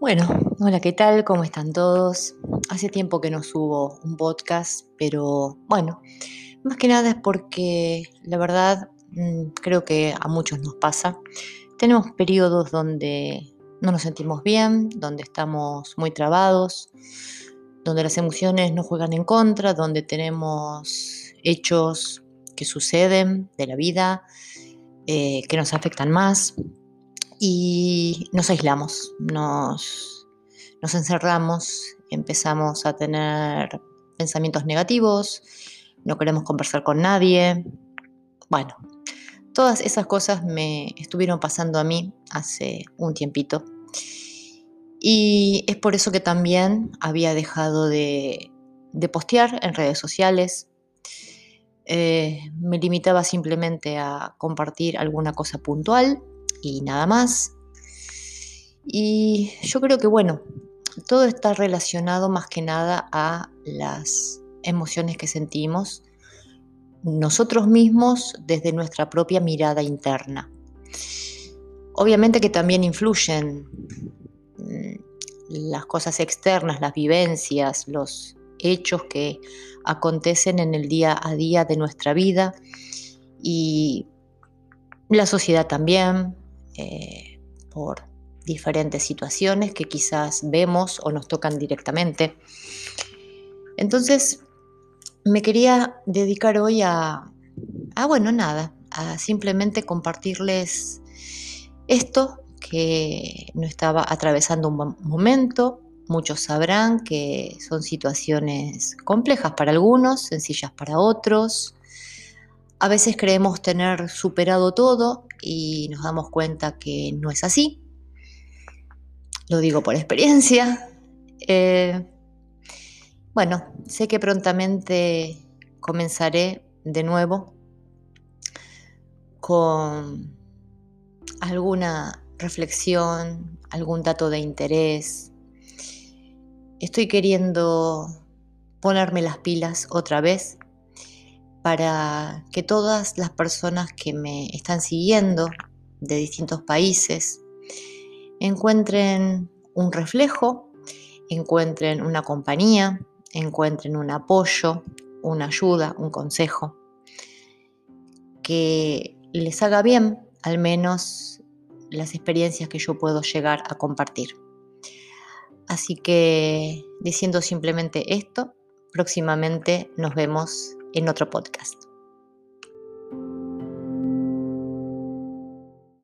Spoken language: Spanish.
Bueno, hola, ¿qué tal? ¿Cómo están todos? Hace tiempo que no subo un podcast, pero bueno, más que nada es porque la verdad mm, creo que a muchos nos pasa. Tenemos periodos donde no nos sentimos bien, donde estamos muy trabados, donde las emociones nos juegan en contra, donde tenemos hechos que suceden de la vida eh, que nos afectan más y nos aislamos, nos, nos encerramos, empezamos a tener pensamientos negativos, no queremos conversar con nadie. Bueno, todas esas cosas me estuvieron pasando a mí hace un tiempito. Y es por eso que también había dejado de, de postear en redes sociales. Eh, me limitaba simplemente a compartir alguna cosa puntual y nada más. Y yo creo que, bueno, todo está relacionado más que nada a las emociones que sentimos nosotros mismos desde nuestra propia mirada interna. Obviamente que también influyen mm, las cosas externas, las vivencias, los hechos que acontecen en el día a día de nuestra vida y la sociedad también, eh, por diferentes situaciones que quizás vemos o nos tocan directamente. Entonces, me quería dedicar hoy a, a bueno, nada, a simplemente compartirles esto que no estaba atravesando un momento. Muchos sabrán que son situaciones complejas para algunos, sencillas para otros. A veces creemos tener superado todo y nos damos cuenta que no es así. Lo digo por experiencia. Eh, bueno, sé que prontamente comenzaré de nuevo con alguna reflexión, algún dato de interés. Estoy queriendo ponerme las pilas otra vez para que todas las personas que me están siguiendo de distintos países encuentren un reflejo, encuentren una compañía, encuentren un apoyo, una ayuda, un consejo, que les haga bien al menos las experiencias que yo puedo llegar a compartir. Así que diciendo simplemente esto, próximamente nos vemos en otro podcast.